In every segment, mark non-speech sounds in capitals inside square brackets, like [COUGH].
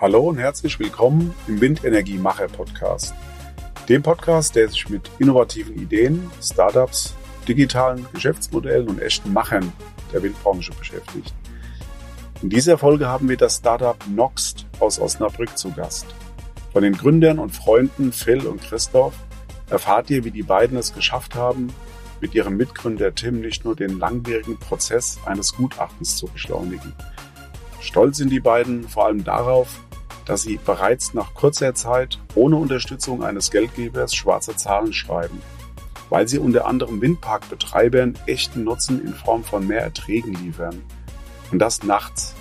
Hallo und herzlich willkommen im Windenergiemacher Podcast. Dem Podcast, der sich mit innovativen Ideen, Startups, digitalen Geschäftsmodellen und echten Machern der Windbranche beschäftigt. In dieser Folge haben wir das Startup Noxt aus Osnabrück zu Gast. Von den Gründern und Freunden Phil und Christoph erfahrt ihr, wie die beiden es geschafft haben, mit ihrem Mitgründer Tim nicht nur den langwierigen Prozess eines Gutachtens zu beschleunigen. Stolz sind die beiden vor allem darauf, dass sie bereits nach kurzer Zeit ohne Unterstützung eines Geldgebers schwarze Zahlen schreiben, weil sie unter anderem Windparkbetreibern echten Nutzen in Form von mehr Erträgen liefern. Und das nachts.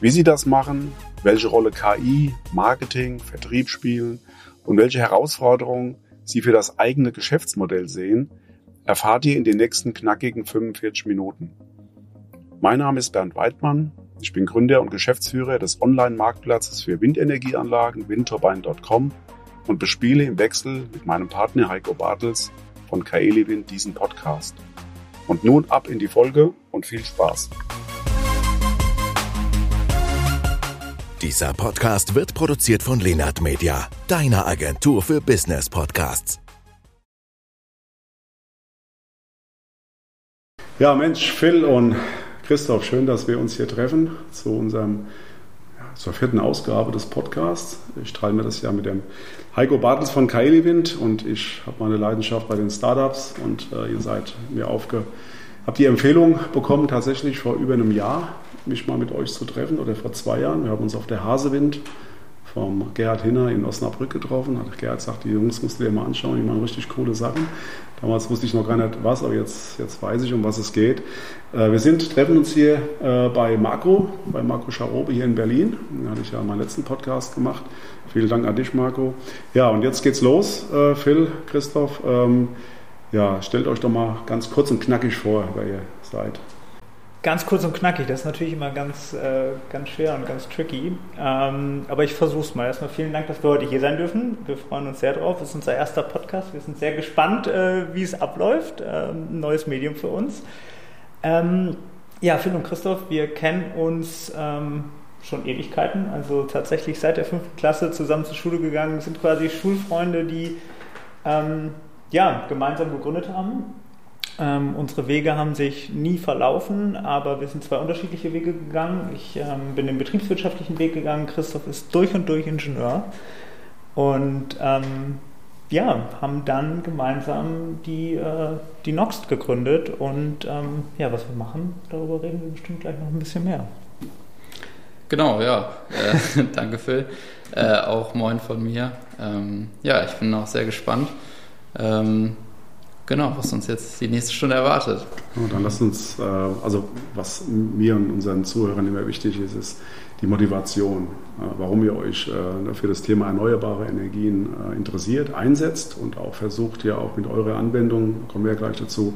Wie sie das machen, welche Rolle KI, Marketing, Vertrieb spielen und welche Herausforderungen sie für das eigene Geschäftsmodell sehen, erfahrt ihr in den nächsten knackigen 45 Minuten. Mein Name ist Bernd Weidmann ich bin Gründer und Geschäftsführer des Online-Marktplatzes für Windenergieanlagen windturbine.com und bespiele im Wechsel mit meinem Partner Heiko Bartels von Kaeli Wind diesen Podcast. Und nun ab in die Folge und viel Spaß. Dieser Podcast wird produziert von Lenart Media, deiner Agentur für Business Podcasts. Ja, Mensch, Phil und Christoph, schön, dass wir uns hier treffen zu unserem zur vierten Ausgabe des Podcasts. Ich teile mir das ja mit dem Heiko Bartels von Kaeliwind und ich habe meine Leidenschaft bei den Startups und äh, ihr seid mir aufge habe die Empfehlung bekommen, tatsächlich vor über einem Jahr mich mal mit euch zu treffen oder vor zwei Jahren. Wir haben uns auf der Hasewind vom Gerhard Hinner in Osnabrück getroffen. Hat Gerhard gesagt, die Jungs musst du dir mal anschauen, die machen richtig coole Sachen. Damals wusste ich noch gar nicht was, aber jetzt, jetzt weiß ich, um was es geht. Äh, wir sind, treffen uns hier äh, bei Marco, bei Marco Scharobe hier in Berlin. Da hatte ich ja meinen letzten Podcast gemacht. Vielen Dank an dich, Marco. Ja, und jetzt geht's los. Äh, Phil, Christoph, ähm, ja, stellt euch doch mal ganz kurz und knackig vor, wer ihr seid. Ganz kurz und knackig, das ist natürlich immer ganz, äh, ganz schwer und ganz tricky. Ähm, aber ich versuche es mal. Erstmal vielen Dank, dass wir heute hier sein dürfen. Wir freuen uns sehr drauf. Es ist unser erster Podcast. Wir sind sehr gespannt, äh, wie es abläuft. Ähm, neues Medium für uns. Ähm, ja, Phil und Christoph, wir kennen uns ähm, schon Ewigkeiten. Also tatsächlich seit der fünften Klasse zusammen zur Schule gegangen, sind quasi Schulfreunde, die ähm, ja, gemeinsam gegründet haben ähm, unsere Wege haben sich nie verlaufen, aber wir sind zwei unterschiedliche Wege gegangen. Ich ähm, bin den betriebswirtschaftlichen Weg gegangen, Christoph ist durch und durch Ingenieur. Und ähm, ja, haben dann gemeinsam die, äh, die Noxt gegründet. Und ähm, ja, was wir machen, darüber reden wir bestimmt gleich noch ein bisschen mehr. Genau, ja. Äh, [LAUGHS] danke, Phil. Äh, auch moin von mir. Ähm, ja, ich bin auch sehr gespannt. Ähm, genau, was uns jetzt die nächste Stunde erwartet. Und dann lasst uns, äh, also was mir und unseren Zuhörern immer wichtig ist, ist die Motivation, äh, warum ihr euch äh, für das Thema erneuerbare Energien interessiert, einsetzt und auch versucht, ja auch mit eurer Anwendung, kommen wir ja gleich dazu,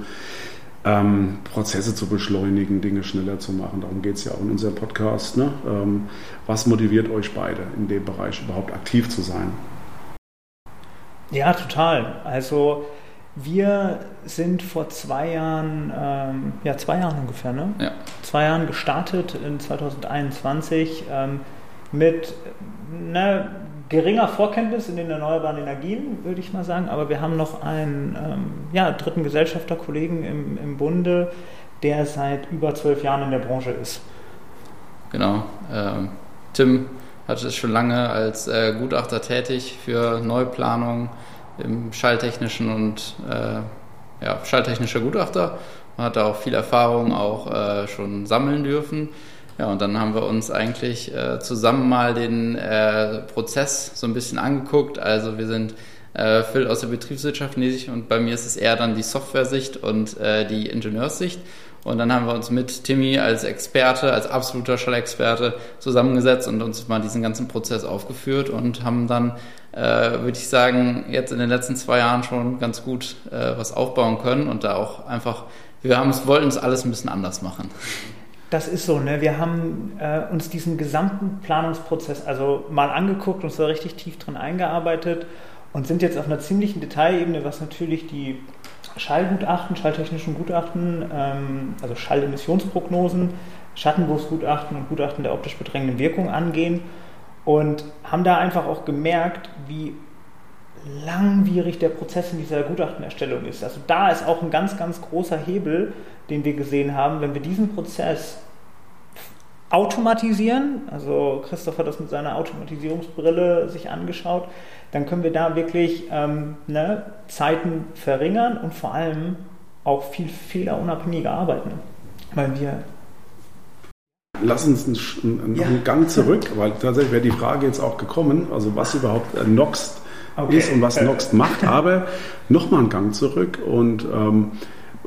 ähm, Prozesse zu beschleunigen, Dinge schneller zu machen. Darum geht es ja auch in unserem Podcast. Ne? Ähm, was motiviert euch beide in dem Bereich überhaupt aktiv zu sein? Ja, total. Also wir sind vor zwei Jahren, ähm, ja, zwei Jahren ungefähr, ne? Ja. Zwei Jahren gestartet in 2021 ähm, mit ne, geringer Vorkenntnis in den erneuerbaren Energien, würde ich mal sagen. Aber wir haben noch einen ähm, ja, dritten Gesellschafterkollegen im, im Bunde, der seit über zwölf Jahren in der Branche ist. Genau. Ähm, Tim hat es schon lange als äh, Gutachter tätig für Neuplanung im schalltechnischen und äh, ja, schalltechnischer Gutachter. Man hat da auch viel Erfahrung auch äh, schon sammeln dürfen. Ja, und dann haben wir uns eigentlich äh, zusammen mal den äh, Prozess so ein bisschen angeguckt. Also wir sind äh, Phil aus der Betriebswirtschaft und bei mir ist es eher dann die Software-Sicht und äh, die Ingenieurssicht. Und dann haben wir uns mit Timmy als Experte, als absoluter Schallexperte zusammengesetzt und uns mal diesen ganzen Prozess aufgeführt und haben dann, äh, würde ich sagen, jetzt in den letzten zwei Jahren schon ganz gut äh, was aufbauen können und da auch einfach, wir haben es, wollten es alles ein bisschen anders machen. Das ist so, ne? Wir haben äh, uns diesen gesamten Planungsprozess also mal angeguckt, uns da richtig tief drin eingearbeitet und sind jetzt auf einer ziemlichen Detailebene, was natürlich die Schallgutachten, schalltechnischen Gutachten, ähm, also Schallemissionsprognosen, Schattenwurfsgutachten und Gutachten der optisch bedrängenden Wirkung angehen und haben da einfach auch gemerkt, wie langwierig der Prozess in dieser Gutachtenerstellung ist. Also da ist auch ein ganz, ganz großer Hebel, den wir gesehen haben, wenn wir diesen Prozess automatisieren, also Christoph hat das mit seiner Automatisierungsbrille sich angeschaut, dann können wir da wirklich ähm, ne, Zeiten verringern und vor allem auch viel fehlerunabhängiger arbeiten. Weil wir Lass uns einen, einen, ja. einen, Gang zurück, weil tatsächlich wäre die Frage jetzt auch gekommen, also was überhaupt Noxt okay. ist und was Noxt macht. Aber nochmal einen Gang zurück und ähm,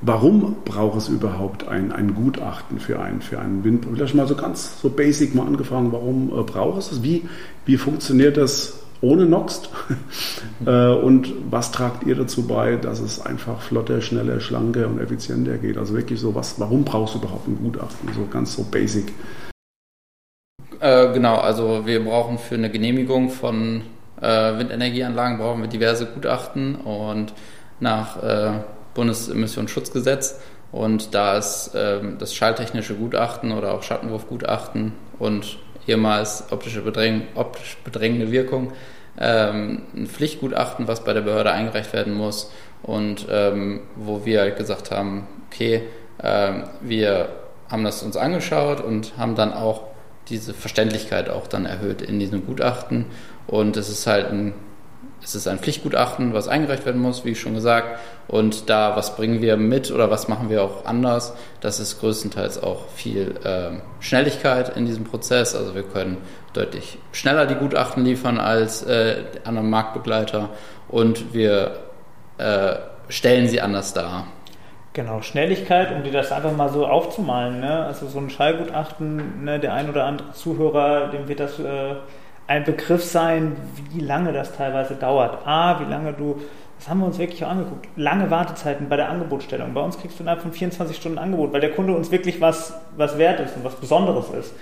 warum braucht es überhaupt ein, ein Gutachten für, ein, für einen Wind? Vielleicht mal so ganz so basic mal angefangen, warum äh, braucht es das? Wie, wie funktioniert das ohne Noxt? [LAUGHS] äh, und was tragt ihr dazu bei, dass es einfach flotter, schneller, schlanker und effizienter geht? Also wirklich so, was, warum brauchst du überhaupt ein Gutachten? So ganz so basic. Äh, genau, also wir brauchen für eine Genehmigung von äh, Windenergieanlagen brauchen wir diverse Gutachten und nach äh, Bundesemissionsschutzgesetz. Und da ist ähm, das schalltechnische Gutachten oder auch Schattenwurfgutachten und ehemals optische Bedräng optisch bedrängende Wirkung ähm, ein Pflichtgutachten, was bei der Behörde eingereicht werden muss und ähm, wo wir halt gesagt haben, okay, ähm, wir haben das uns angeschaut und haben dann auch diese Verständlichkeit auch dann erhöht in diesem Gutachten. Und es ist halt ein es ist ein Pflichtgutachten, was eingereicht werden muss, wie schon gesagt. Und da, was bringen wir mit oder was machen wir auch anders? Das ist größtenteils auch viel äh, Schnelligkeit in diesem Prozess. Also wir können deutlich schneller die Gutachten liefern als äh, andere Marktbegleiter und wir äh, stellen sie anders dar. Genau, Schnelligkeit, um dir das einfach mal so aufzumalen. Ne? Also so ein Schallgutachten, ne, der ein oder andere Zuhörer, dem wird das äh, ein Begriff sein, wie lange das teilweise dauert. A, wie lange du, das haben wir uns wirklich auch angeguckt, lange Wartezeiten bei der Angebotsstellung. Bei uns kriegst du innerhalb von 24 Stunden Angebot, weil der Kunde uns wirklich was, was wert ist und was Besonderes ist.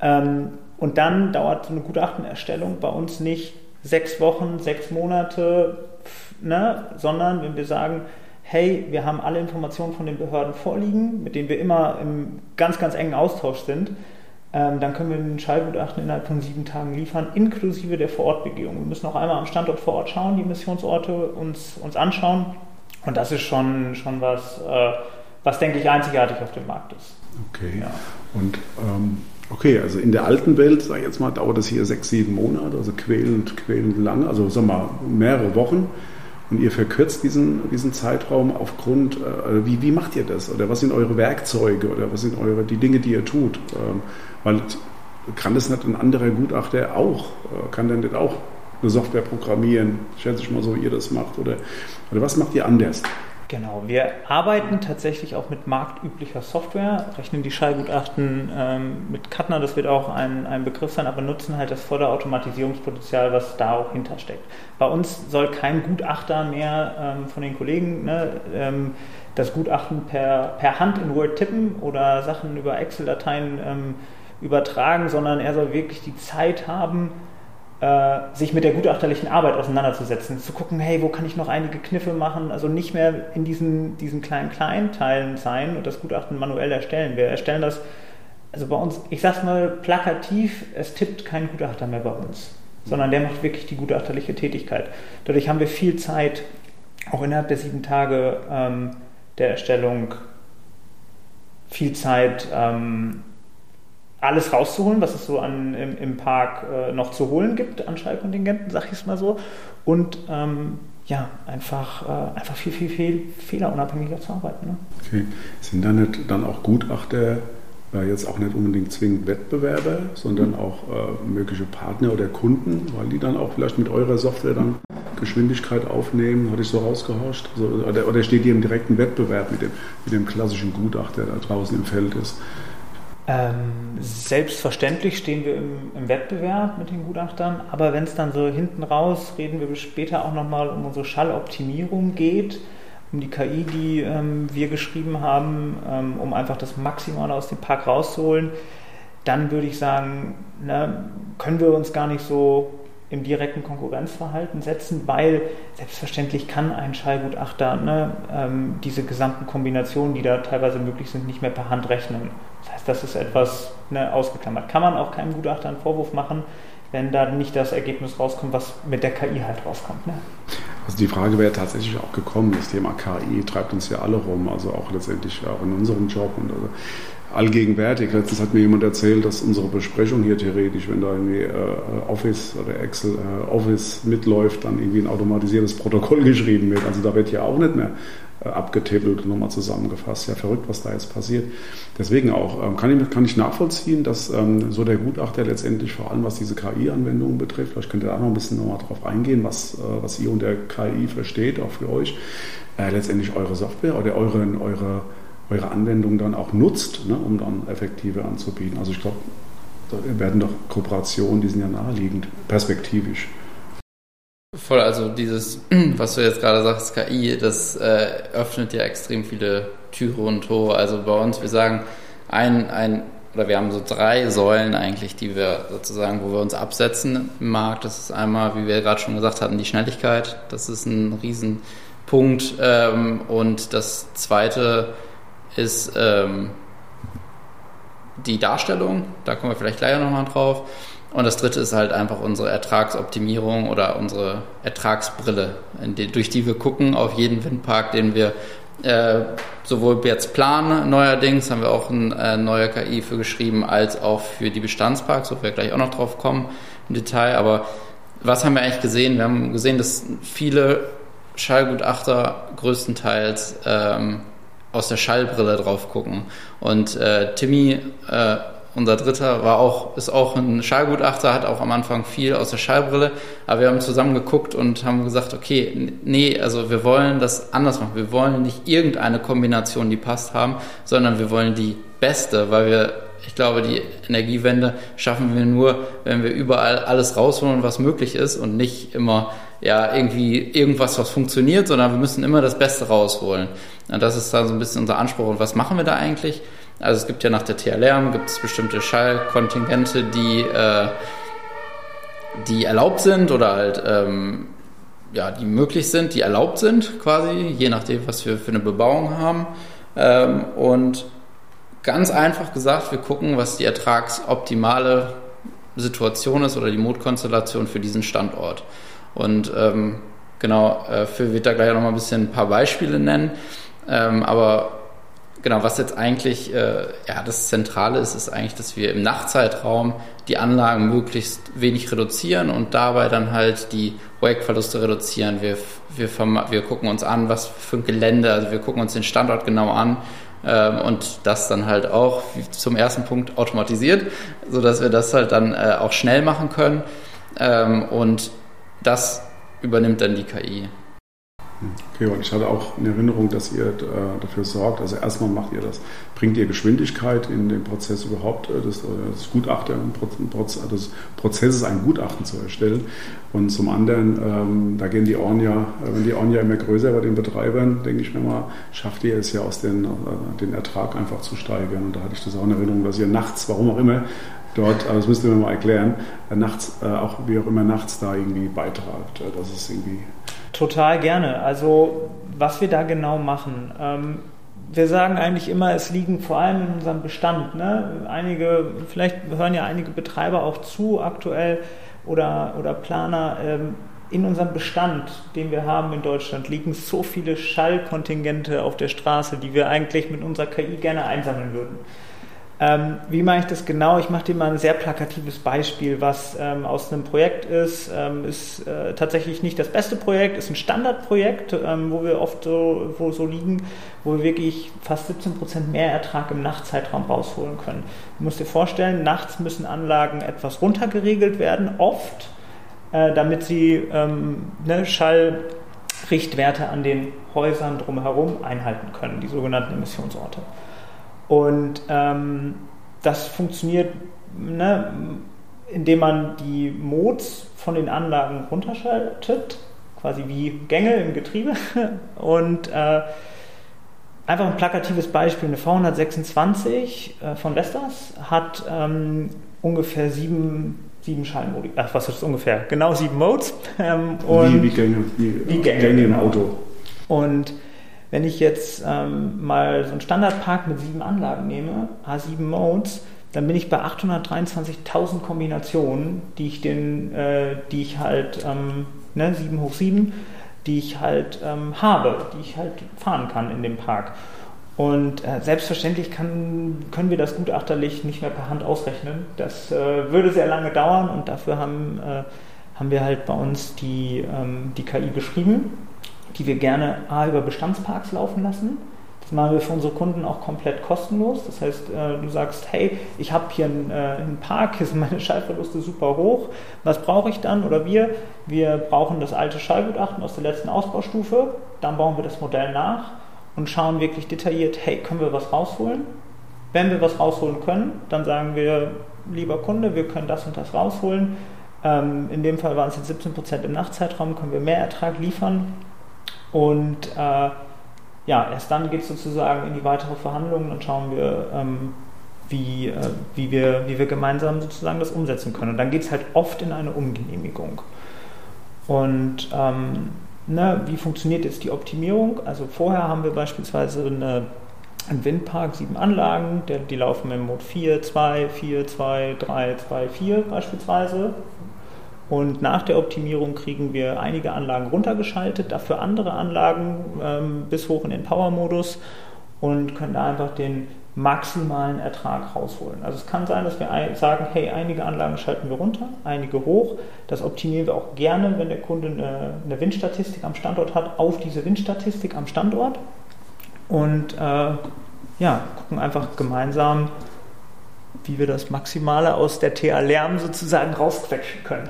Ähm, und dann dauert so eine Gutachtenerstellung bei uns nicht sechs Wochen, sechs Monate, ne, sondern wenn wir sagen, hey, wir haben alle Informationen von den Behörden vorliegen, mit denen wir immer im ganz, ganz engen Austausch sind, ähm, dann können wir ein Schallgutachten innerhalb von sieben Tagen liefern, inklusive der Vorortbegehung. Wir müssen auch einmal am Standort vor Ort schauen, die Missionsorte uns, uns anschauen. Und das ist schon, schon was, äh, was, denke ich, einzigartig auf dem Markt ist. Okay. Ja. Und ähm, okay, also in der alten Welt, sag ich jetzt mal, dauert das hier sechs, sieben Monate, also quälend, quälend lang, also sagen wir mal mehrere Wochen. Und ihr verkürzt diesen, diesen Zeitraum aufgrund, äh, wie, wie macht ihr das? Oder was sind eure Werkzeuge oder was sind eure, die Dinge, die ihr tut? Ähm, weil kann das nicht ein anderer Gutachter auch? Äh, kann der nicht auch eine Software programmieren? Schätze ich mal so, wie ihr das macht. Oder, oder was macht ihr anders? Genau, wir arbeiten tatsächlich auch mit marktüblicher Software, rechnen die Schallgutachten ähm, mit Katner, das wird auch ein, ein Begriff sein, aber nutzen halt das volle Automatisierungspotenzial, was da auch hintersteckt. Bei uns soll kein Gutachter mehr ähm, von den Kollegen ne, ähm, das Gutachten per, per Hand in Word tippen oder Sachen über Excel-Dateien ähm, übertragen, sondern er soll wirklich die Zeit haben, äh, sich mit der gutachterlichen Arbeit auseinanderzusetzen, zu gucken, hey, wo kann ich noch einige Kniffe machen, also nicht mehr in diesen, diesen kleinen, kleinen Teilen sein und das Gutachten manuell erstellen. Wir erstellen das, also bei uns, ich sag's mal plakativ, es tippt kein Gutachter mehr bei uns, sondern der macht wirklich die gutachterliche Tätigkeit. Dadurch haben wir viel Zeit, auch innerhalb der sieben Tage ähm, der Erstellung, viel Zeit, ähm, alles rauszuholen, was es so an, im, im Park äh, noch zu holen gibt an Schallkontingenten, sag ich es mal so. Und ähm, ja, einfach, äh, einfach viel, viel, viel fehlerunabhängiger zu arbeiten. Ne? Okay. Sind da nicht dann auch Gutachter äh, jetzt auch nicht unbedingt zwingend Wettbewerber, sondern auch äh, mögliche Partner oder Kunden, weil die dann auch vielleicht mit eurer Software dann Geschwindigkeit aufnehmen, hatte ich so rausgehauscht? Also, oder, oder steht ihr im direkten Wettbewerb mit dem, mit dem klassischen Gutachter, der da draußen im Feld ist? Ähm, selbstverständlich stehen wir im, im, Wettbewerb mit den Gutachtern, aber wenn es dann so hinten raus, reden wir später auch nochmal um unsere Schalloptimierung geht, um die KI, die ähm, wir geschrieben haben, ähm, um einfach das Maximale aus dem Park rauszuholen, dann würde ich sagen, ne, können wir uns gar nicht so im direkten Konkurrenzverhalten setzen, weil selbstverständlich kann ein Schallgutachter ne, ähm, diese gesamten Kombinationen, die da teilweise möglich sind, nicht mehr per Hand rechnen. Das heißt, das ist etwas ne, ausgeklammert. Kann man auch keinem Gutachter einen Vorwurf machen, wenn da nicht das Ergebnis rauskommt, was mit der KI halt rauskommt. Ne? Also die Frage wäre tatsächlich auch gekommen, das Thema KI treibt uns ja alle rum, also auch letztendlich auch in unserem Job und also allgegenwärtig. Letztens hat mir jemand erzählt, dass unsere Besprechung hier theoretisch, wenn da irgendwie äh, Office oder Excel äh, Office mitläuft, dann irgendwie ein automatisiertes Protokoll [LAUGHS] geschrieben wird. Also da wird ja auch nicht mehr äh, abgetippelt und nochmal zusammengefasst. Ja, verrückt, was da jetzt passiert. Deswegen auch ähm, kann, ich, kann ich nachvollziehen, dass ähm, so der Gutachter letztendlich vor allem, was diese KI-Anwendungen betrifft, vielleicht könnt ihr da noch ein bisschen nochmal drauf eingehen, was, äh, was ihr unter KI versteht, auch für euch, äh, letztendlich eure Software oder eure, eure eure Anwendung dann auch nutzt, ne, um dann effektive anzubieten. Also ich glaube, da werden doch Kooperationen, die sind ja naheliegend, perspektivisch. Voll, also dieses, [CLEARS THROAT] was du jetzt gerade sagst, KI, das äh, öffnet ja extrem viele Türe und Tore. Also bei uns, wir sagen, ein, ein, oder wir haben so drei Säulen eigentlich, die wir sozusagen, wo wir uns absetzen im Markt. Das ist einmal, wie wir gerade schon gesagt hatten, die Schnelligkeit. Das ist ein Riesenpunkt. Ähm, und das zweite ist ähm, die Darstellung, da kommen wir vielleicht gleich nochmal drauf. Und das dritte ist halt einfach unsere Ertragsoptimierung oder unsere Ertragsbrille, die, durch die wir gucken auf jeden Windpark, den wir äh, sowohl jetzt planen, neuerdings haben wir auch eine äh, neue KI für geschrieben, als auch für die Bestandsparks, wo wir gleich auch noch drauf kommen im Detail. Aber was haben wir eigentlich gesehen? Wir haben gesehen, dass viele Schallgutachter größtenteils ähm, aus der Schallbrille drauf gucken. Und äh, Timmy, äh, unser Dritter, war auch, ist auch ein Schallgutachter, hat auch am Anfang viel aus der Schallbrille, aber wir haben zusammen geguckt und haben gesagt, okay, nee, also wir wollen das anders machen. Wir wollen nicht irgendeine Kombination, die passt haben, sondern wir wollen die beste, weil wir ich glaube, die Energiewende schaffen wir nur, wenn wir überall alles rausholen, was möglich ist und nicht immer ja irgendwie irgendwas, was funktioniert, sondern wir müssen immer das Beste rausholen. Und das ist dann so ein bisschen unser Anspruch. Und was machen wir da eigentlich? Also es gibt ja nach der TLR gibt es bestimmte Schallkontingente, die, äh, die erlaubt sind oder halt ähm, ja, die möglich sind, die erlaubt sind quasi, je nachdem, was wir für eine Bebauung haben. Ähm, und ganz einfach gesagt, wir gucken, was die ertragsoptimale Situation ist oder die Mutkonstellation für diesen Standort. Und ähm, genau, äh, Phil wird da gleich noch mal ein bisschen ein paar Beispiele nennen. Ähm, aber genau, was jetzt eigentlich äh, ja, das Zentrale ist, ist eigentlich, dass wir im Nachtzeitraum die Anlagen möglichst wenig reduzieren und dabei dann halt die Projektverluste reduzieren. Wir, wir, wir gucken uns an, was für ein Gelände, also wir gucken uns den Standort genau an ähm, und das dann halt auch zum ersten Punkt automatisiert, sodass wir das halt dann äh, auch schnell machen können. Ähm, und das übernimmt dann die KI. Okay, und ich hatte auch in Erinnerung, dass ihr äh, dafür sorgt, also erstmal macht ihr das, bringt ihr Geschwindigkeit in den Prozess überhaupt, äh, das, das Gutachter, des Prozesses ein Gutachten zu erstellen. Und zum anderen, ähm, da gehen die Ohren ja, äh, wenn die Ohren ja immer größer bei den Betreibern, denke ich mir mal, schafft ihr es ja aus den, den Ertrag einfach zu steigern. Und da hatte ich das auch in Erinnerung, dass ihr nachts, warum auch immer, dort, also das müsst ihr mir mal erklären, nachts, auch wie auch immer nachts da irgendwie beitragt. Das ist irgendwie Total gerne. Also was wir da genau machen. Ähm, wir sagen eigentlich immer, es liegen vor allem in unserem Bestand. Ne? Einige, vielleicht hören ja einige Betreiber auch zu aktuell oder, oder Planer. Ähm, in unserem Bestand, den wir haben in Deutschland, liegen so viele Schallkontingente auf der Straße, die wir eigentlich mit unserer KI gerne einsammeln würden. Ähm, wie mache ich das genau? Ich mache dir mal ein sehr plakatives Beispiel, was ähm, aus einem Projekt ist. Ähm, ist äh, tatsächlich nicht das beste Projekt, ist ein Standardprojekt, ähm, wo wir oft so, wo so liegen, wo wir wirklich fast 17 Prozent mehr Ertrag im Nachtzeitraum rausholen können. Du musst dir vorstellen, nachts müssen Anlagen etwas runtergeregelt werden, oft, äh, damit sie ähm, ne, Schallrichtwerte an den Häusern drumherum einhalten können, die sogenannten Emissionsorte. Und ähm, das funktioniert, ne, indem man die Mods von den Anlagen runterschaltet, quasi wie Gänge im Getriebe. [LAUGHS] Und äh, einfach ein plakatives Beispiel: eine V126 äh, von Vestas hat ähm, ungefähr 7 sieben Schallmodi. Ach, was ist das ungefähr? Genau sieben Modes. [LAUGHS] Ähm, wie, wie, Gänge, wie, wie Gänge, Gänge im Auto. Und wenn ich jetzt ähm, mal so einen Standardpark mit sieben Anlagen nehme, A7 Modes, dann bin ich bei 823.000 Kombinationen, die ich, den, äh, die ich halt, ähm, ne, 7 hoch 7, die ich halt ähm, habe, die ich halt fahren kann in dem Park. Und äh, selbstverständlich kann, können wir das gutachterlich nicht mehr per Hand ausrechnen. Das äh, würde sehr lange dauern und dafür haben, äh, haben wir halt bei uns die, ähm, die KI beschrieben die wir gerne A, über Bestandsparks laufen lassen. Das machen wir für unsere Kunden auch komplett kostenlos. Das heißt, äh, du sagst, hey, ich habe hier einen, äh, einen, Park, hier sind meine Schallverluste super hoch. Was brauche ich dann? Oder wir? Wir brauchen das alte Schallgutachten aus der letzten Ausbaustufe. Dann bauen wir das Modell nach und schauen wirklich detailliert, hey, können wir was rausholen? Wenn wir was rausholen können, dann sagen wir, lieber Kunde, wir können das und das rausholen. Ähm, in dem Fall waren es jetzt 17% im Nachtzeitraum, können wir mehr Ertrag liefern. Und äh, ja, erst dann geht es sozusagen in die weitere Verhandlung, dann schauen wir, ähm, wie, äh, wie, wir, wie wir gemeinsam sozusagen das umsetzen können. Und dann geht es halt oft in eine Umgenehmigung. Und ähm, ne, wie funktioniert jetzt die Optimierung? Also vorher haben wir beispielsweise eine, einen Windpark, sieben Anlagen, der, die laufen im Mode 4, 2, 4, 2, 3, 2, 4 beispielsweise. Und nach der Optimierung kriegen wir einige Anlagen runtergeschaltet, dafür andere Anlagen ähm, bis hoch in den Power-Modus und können da einfach den maximalen Ertrag rausholen. Also es kann sein, dass wir sagen, hey, einige Anlagen schalten wir runter, einige hoch. Das optimieren wir auch gerne, wenn der Kunde eine, eine Windstatistik am Standort hat, auf diese Windstatistik am Standort. Und äh, ja, gucken einfach gemeinsam, wie wir das Maximale aus der TA-Lärm sozusagen rausquetschen können.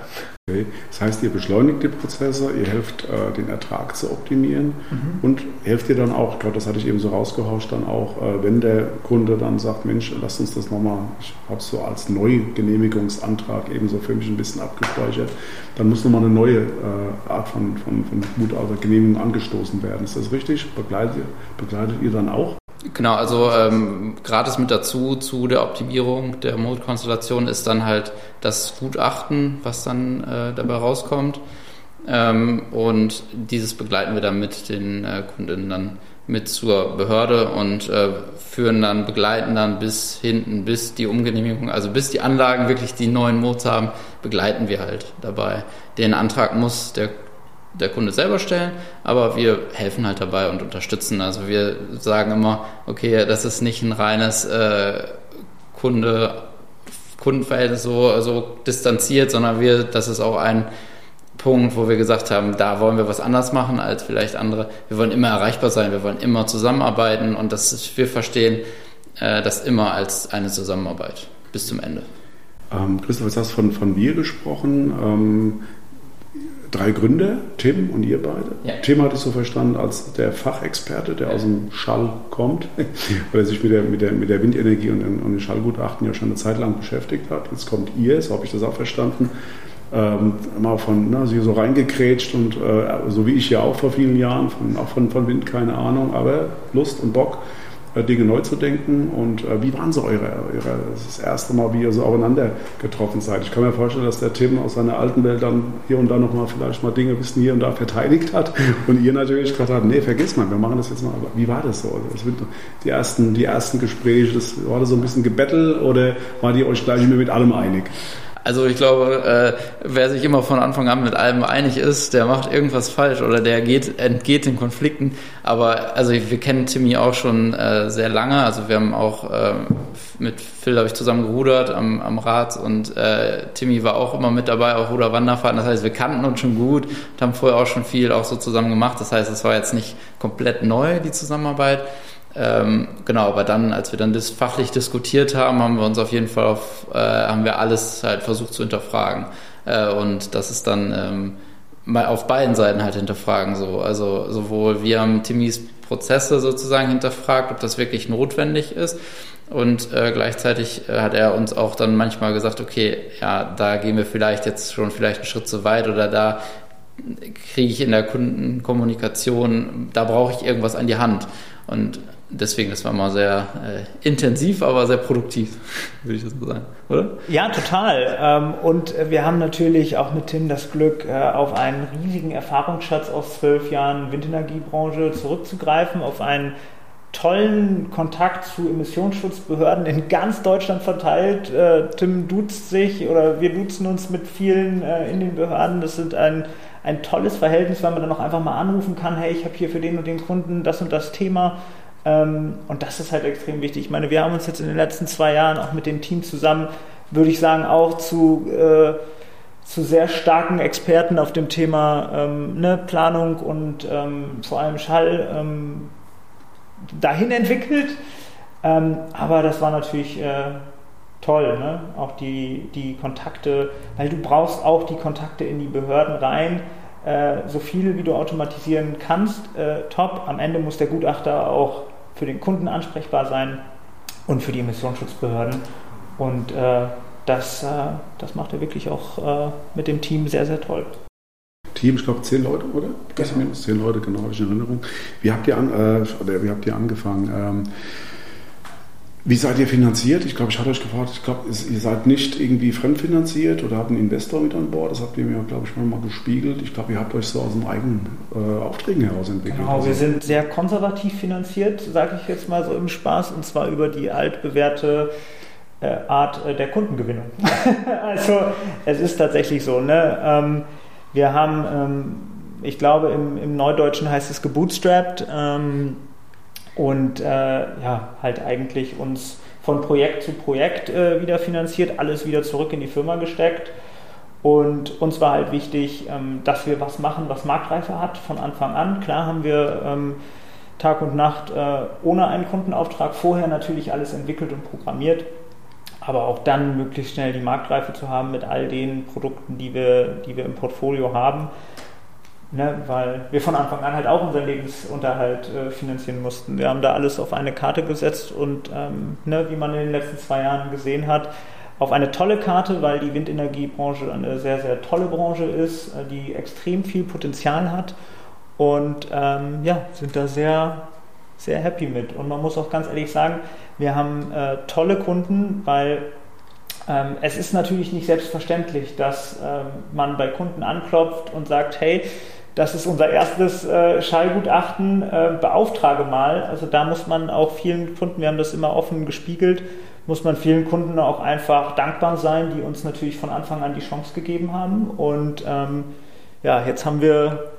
Okay. Das heißt, ihr beschleunigt die Prozesse, ihr helft, äh, den Ertrag zu optimieren mhm. und helft ihr dann auch, Gott, das hatte ich eben so rausgehauscht, dann auch, äh, wenn der Kunde dann sagt, Mensch, lass uns das nochmal, ich habe es so als Neugenehmigungsantrag eben so für mich ein bisschen abgespeichert, dann muss nochmal eine neue äh, Art von, von, von Gutachter Genehmigung angestoßen werden. Ist das richtig? Begleitet, begleitet ihr dann auch? Genau, also ähm, gratis mit dazu zu der Optimierung der Mode-Konstellation ist dann halt das Gutachten, was dann äh, dabei rauskommt. Ähm, und dieses begleiten wir dann mit den äh, Kundinnen dann mit zur Behörde und äh, führen dann, begleiten dann bis hinten, bis die Umgenehmigung, also bis die Anlagen wirklich die neuen Modes haben, begleiten wir halt dabei. Den Antrag muss der der Kunde selber stellen, aber wir helfen halt dabei und unterstützen. Also wir sagen immer, okay, das ist nicht ein reines äh, Kunde, Kundenverhältnis so, so distanziert, sondern wir, das ist auch ein Punkt, wo wir gesagt haben, da wollen wir was anders machen als vielleicht andere. Wir wollen immer erreichbar sein, wir wollen immer zusammenarbeiten und das ist, wir verstehen äh, das immer als eine Zusammenarbeit bis zum Ende. Ähm, Christoph, jetzt hast du von, von wir gesprochen. Ähm, drei Gründe, Tim und ihr beide. Ja. Tim hatte ich so verstanden als der Fachexperte, der ja. aus dem Schall kommt, [LAUGHS] weil er sich mit der, mit der, mit der Windenergie und den, und den Schallgutachten ja schon eine Zeit lang beschäftigt hat. Jetzt kommt ihr, so habe ich das auch verstanden, ähm, mal von na, sie so reingekrätscht und äh, so wie ich ja auch vor vielen Jahren, von, auch von, von Wind, keine Ahnung, aber Lust und Bock Dinge neu zu denken. Und äh, wie waren so eure, eure, das erste Mal, wie ihr so aufeinander getroffen seid? Ich kann mir vorstellen, dass der Tim aus seiner alten Welt dann hier und da nochmal vielleicht mal Dinge wissen hier und da verteidigt hat und ihr natürlich gesagt habt, nee, vergiss mal, wir machen das jetzt mal. Wie war das so? Das die, ersten, die ersten Gespräche, das, war das so ein bisschen Gebettel oder wart ihr euch gleich mit allem einig? Also ich glaube, äh, wer sich immer von Anfang an mit allem einig ist, der macht irgendwas falsch oder der geht, entgeht den Konflikten. Aber also wir kennen Timmy auch schon äh, sehr lange. Also wir haben auch äh, mit Phil habe ich zusammen gerudert am, am Rad und äh, Timmy war auch immer mit dabei, auch Ruder-Wanderfahrten. Das heißt, wir kannten uns schon gut und haben vorher auch schon viel auch so zusammen gemacht. Das heißt, es war jetzt nicht komplett neu, die Zusammenarbeit. Ähm, genau, aber dann, als wir dann das fachlich diskutiert haben, haben wir uns auf jeden Fall auf, äh, haben wir alles halt versucht zu hinterfragen. Äh, und das ist dann ähm, mal auf beiden Seiten halt hinterfragen so. Also sowohl wir haben Timmys Prozesse sozusagen hinterfragt, ob das wirklich notwendig ist. Und äh, gleichzeitig äh, hat er uns auch dann manchmal gesagt, okay, ja, da gehen wir vielleicht jetzt schon vielleicht einen Schritt zu weit oder da kriege ich in der Kundenkommunikation, da brauche ich irgendwas an die Hand. Und deswegen, das war mal sehr äh, intensiv, aber sehr produktiv, [LAUGHS] würde ich das so sagen, oder? Ja, total. Ähm, und wir haben natürlich auch mit Tim das Glück, äh, auf einen riesigen Erfahrungsschatz aus zwölf Jahren Windenergiebranche zurückzugreifen, auf einen tollen Kontakt zu Emissionsschutzbehörden in ganz Deutschland verteilt. Äh, Tim duzt sich oder wir duzen uns mit vielen in den Behörden. Das sind ein, ein tolles Verhältnis, weil man dann auch einfach mal anrufen kann, hey, ich habe hier für den und den Kunden das und das Thema und das ist halt extrem wichtig. Ich meine, wir haben uns jetzt in den letzten zwei Jahren auch mit dem Team zusammen, würde ich sagen, auch zu, äh, zu sehr starken Experten auf dem Thema ähm, ne, Planung und ähm, vor allem Schall ähm, dahin entwickelt. Ähm, aber das war natürlich äh, toll, ne? auch die, die Kontakte, weil du brauchst auch die Kontakte in die Behörden rein. Äh, so viele wie du automatisieren kannst, äh, top. Am Ende muss der Gutachter auch für den Kunden ansprechbar sein und für die Emissionsschutzbehörden. Und äh, das, äh, das macht er wirklich auch äh, mit dem Team sehr, sehr toll. Team, ich glaube zehn Leute, oder? Genau. Zehn Leute, genau, habe ich in Erinnerung. Wie habt ihr, an, äh, oder wie habt ihr angefangen? Ähm, wie seid ihr finanziert? Ich glaube, ich hatte euch gefragt, ich glaube, ihr seid nicht irgendwie fremdfinanziert oder habt einen Investor mit an Bord. Das habt ihr mir, glaube ich, mal gespiegelt. Ich glaube, ihr habt euch so aus den eigenen äh, Aufträgen heraus entwickelt. Genau, also. wir sind sehr konservativ finanziert, sage ich jetzt mal so im Spaß, und zwar über die altbewährte äh, Art äh, der Kundengewinnung. [LAUGHS] also es ist tatsächlich so. Ne? Ähm, wir haben, ähm, ich glaube, im, im, Neudeutschen heißt es gebootstrapped. Ähm, und äh, ja, halt eigentlich uns von Projekt zu Projekt äh, wieder finanziert, alles wieder zurück in die Firma gesteckt. Und uns war halt wichtig, ähm, dass wir was machen, was Marktreife hat von Anfang an. Klar haben wir ähm, Tag und Nacht äh, ohne einen Kundenauftrag vorher natürlich alles entwickelt und programmiert, aber auch dann möglichst schnell die Marktreife zu haben mit all den Produkten, die wir, die wir im Portfolio haben. Ne, weil wir von Anfang an halt auch unseren Lebensunterhalt äh, finanzieren mussten. Wir haben da alles auf eine Karte gesetzt und ähm, ne, wie man in den letzten zwei Jahren gesehen hat, auf eine tolle Karte, weil die Windenergiebranche eine sehr, sehr tolle Branche ist, äh, die extrem viel Potenzial hat und ähm, ja, sind da sehr, sehr happy mit. Und man muss auch ganz ehrlich sagen, wir haben äh, tolle Kunden, weil ähm, es ist natürlich nicht selbstverständlich, dass ähm, man bei Kunden anklopft und sagt, hey, das ist unser erstes äh, Schallgutachten, äh, beauftrage mal. Also da muss man auch vielen Kunden, wir haben das immer offen gespiegelt, muss man vielen Kunden auch einfach dankbar sein, die uns natürlich von Anfang an die Chance gegeben haben. Und ähm, ja, jetzt haben wir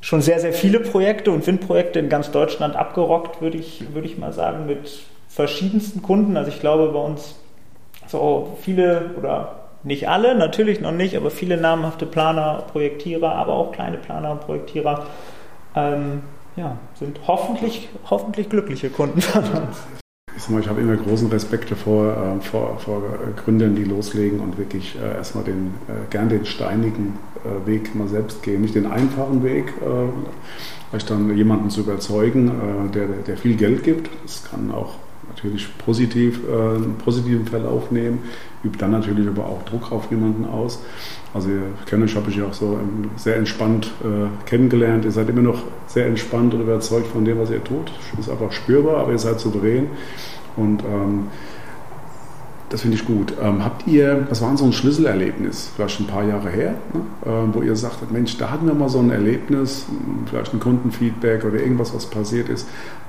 schon sehr, sehr viele Projekte und Windprojekte in ganz Deutschland abgerockt, würde ich, würde ich mal sagen, mit verschiedensten Kunden. Also ich glaube, bei uns so viele oder nicht alle, natürlich noch nicht, aber viele namhafte Planer, Projektierer, aber auch kleine Planer und Projektierer ähm, ja, sind hoffentlich, hoffentlich glückliche Kunden von uns. Ich, ich habe immer großen Respekt davor, äh, vor, vor Gründern, die loslegen und wirklich äh, erstmal den, äh, gern den steinigen äh, Weg mal selbst gehen. Nicht den einfachen Weg, äh, vielleicht dann jemanden zu überzeugen, äh, der, der viel Geld gibt. Das kann auch natürlich positiv, äh, einen positiven Verlauf nehmen, übt dann natürlich aber auch Druck auf jemanden aus. Also ihr kennt euch, habe ich ja auch so sehr entspannt äh, kennengelernt. Ihr seid immer noch sehr entspannt und überzeugt von dem, was ihr tut. Ist einfach spürbar, aber ihr seid souverän. Und ähm, das finde ich gut. Ähm, habt ihr, was war so ein Schlüsselerlebnis, vielleicht ein paar Jahre her, ne? ähm, wo ihr sagtet, Mensch, da hatten wir mal so ein Erlebnis, vielleicht ein Kundenfeedback oder irgendwas, was passiert ist,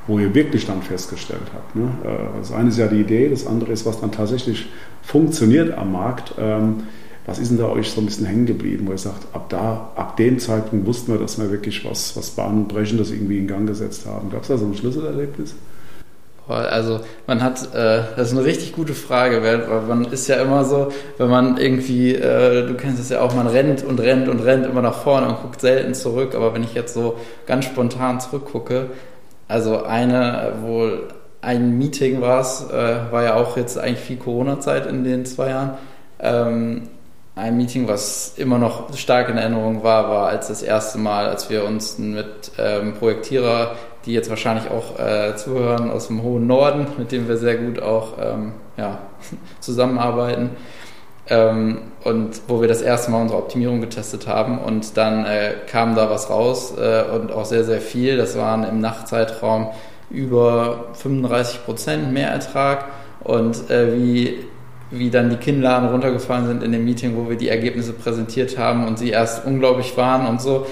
wo ihr wirklich dann festgestellt habt. Ne? Äh, das eine ist ja die Idee, das andere ist, was dann tatsächlich funktioniert am Markt. Ähm, was ist denn da euch so ein bisschen hängen geblieben, wo ihr sagt, ab da, ab dem Zeitpunkt wussten wir, dass wir wirklich was, was Bahnbrechendes irgendwie in Gang gesetzt haben? Gab es da so ein Schlüsselerlebnis? Also man hat, äh, das ist eine richtig gute Frage, weil, man ist ja immer so, wenn man irgendwie, äh, du kennst es ja auch, man rennt und rennt und rennt immer nach vorne und guckt selten zurück, aber wenn ich jetzt so ganz spontan zurückgucke, also eine, wo ein Meeting war es, äh, war ja auch jetzt eigentlich viel Corona-Zeit in den zwei Jahren, ähm, ein Meeting, was immer noch stark in Erinnerung war, war als das erste Mal, als wir uns mit ähm, Projektierer die jetzt wahrscheinlich auch äh, zuhören aus dem hohen Norden, mit dem wir sehr gut auch ähm, ja, [LAUGHS] zusammenarbeiten. Ähm, und wo wir das erste Mal unsere Optimierung getestet haben und dann äh, kam da was raus äh, und auch sehr, sehr viel. Das waren im Nachtzeitraum über 35 Prozent Mehrertrag und äh, wie wie dann die Kinnladen runtergefallen sind in dem Meeting, wo wir die Ergebnisse präsentiert haben und sie erst unglaublich waren und so,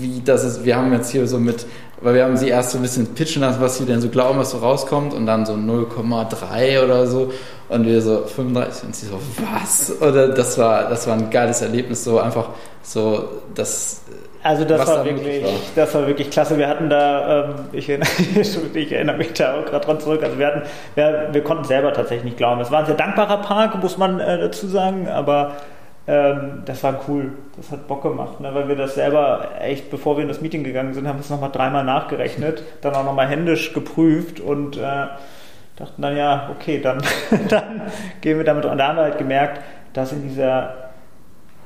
wie das ist, wir haben jetzt hier so mit, weil wir haben sie erst so ein bisschen pitchen lassen, was sie denn so glauben, was so rauskommt und dann so 0,3 oder so und wir so 35 und sie so, was? Oder das war, das war ein geiles Erlebnis, so einfach so, das also das war wirklich, war. das war wirklich klasse. Wir hatten da, ähm, ich, [LAUGHS] ich, erinnere mich da auch gerade dran zurück. Also wir hatten, wir, wir, konnten selber tatsächlich nicht glauben. Es war ein sehr dankbarer Park, muss man äh, dazu sagen, aber ähm, das war cool. Das hat Bock gemacht, ne? weil wir das selber echt, bevor wir in das Meeting gegangen sind, haben wir es nochmal dreimal nachgerechnet, [LAUGHS] dann auch nochmal händisch geprüft und äh, dachten dann ja, okay, dann, [LAUGHS] dann gehen wir damit. Und da haben wir halt gemerkt, dass in dieser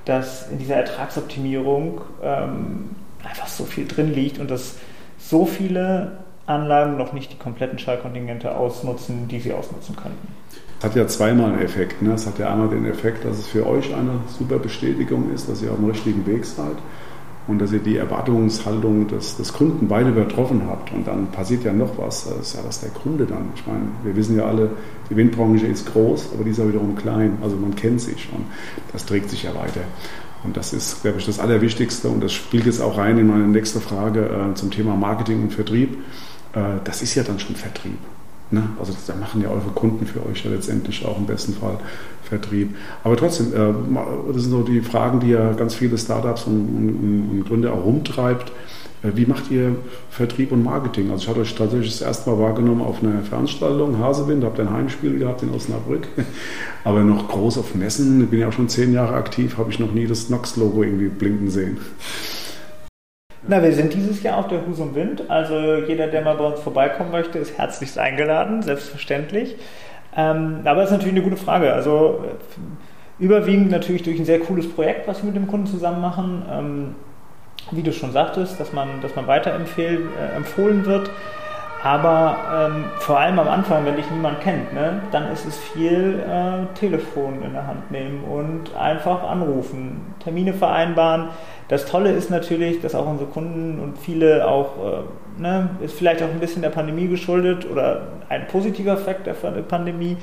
dass in dieser Ertragsoptimierung ähm, einfach so viel drin liegt und dass so viele Anlagen noch nicht die kompletten Schallkontingente ausnutzen, die sie ausnutzen könnten. Hat ja zweimal einen Effekt. Ne? Es hat ja einmal den Effekt, dass es für euch eine super Bestätigung ist, dass ihr auf dem richtigen Weg seid und dass ihr die Erwartungshaltung des, des Kunden beide übertroffen habt. Und dann passiert ja noch was. Das ist ja das der Kunde dann. Ich meine, wir wissen ja alle, die Windbranche ist groß, aber die ist ja wiederum klein. Also man kennt sich schon. Das trägt sich ja weiter. Und das ist, glaube ich, das Allerwichtigste. Und das spielt jetzt auch rein in meine nächste Frage äh, zum Thema Marketing und Vertrieb. Äh, das ist ja dann schon Vertrieb. Ne? Also da machen ja eure Kunden für euch ja letztendlich auch im besten Fall Vertrieb. Aber trotzdem, äh, das sind so die Fragen, die ja ganz viele Startups und, und, und Gründer auch rumtreibt. Äh, wie macht ihr Vertrieb und Marketing? Also ich hatte euch tatsächlich das erste Mal wahrgenommen auf einer Veranstaltung, Hasewind, habt ein Heimspiel gehabt in Osnabrück, [LAUGHS] aber noch groß auf Messen, bin ja auch schon zehn Jahre aktiv, habe ich noch nie das Nox-Logo irgendwie blinken sehen. Na, wir sind dieses Jahr auf der Husum Wind. Also jeder, der mal bei uns vorbeikommen möchte, ist herzlichst eingeladen, selbstverständlich. Ähm, aber es ist natürlich eine gute Frage. Also äh, überwiegend natürlich durch ein sehr cooles Projekt, was wir mit dem Kunden zusammen machen. Ähm, wie du schon sagtest, dass man, dass man weiterempfehlen äh, wird. Aber ähm, vor allem am Anfang, wenn dich niemand kennt, ne, dann ist es viel äh, Telefon in der Hand nehmen und einfach anrufen, Termine vereinbaren. Das Tolle ist natürlich, dass auch unsere Kunden und viele auch, äh, ne, ist vielleicht auch ein bisschen der Pandemie geschuldet oder ein positiver Effekt der Pandemie,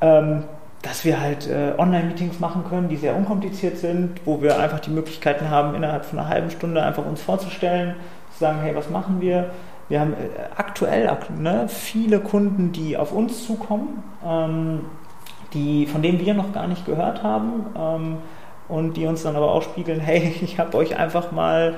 ähm, dass wir halt äh, Online-Meetings machen können, die sehr unkompliziert sind, wo wir einfach die Möglichkeiten haben, innerhalb von einer halben Stunde einfach uns vorzustellen, zu sagen, hey, was machen wir? Wir haben äh, aktuell ne, viele Kunden, die auf uns zukommen, ähm, die, von denen wir noch gar nicht gehört haben ähm, und die uns dann aber auch spiegeln, hey, [LAUGHS] ich habe euch einfach mal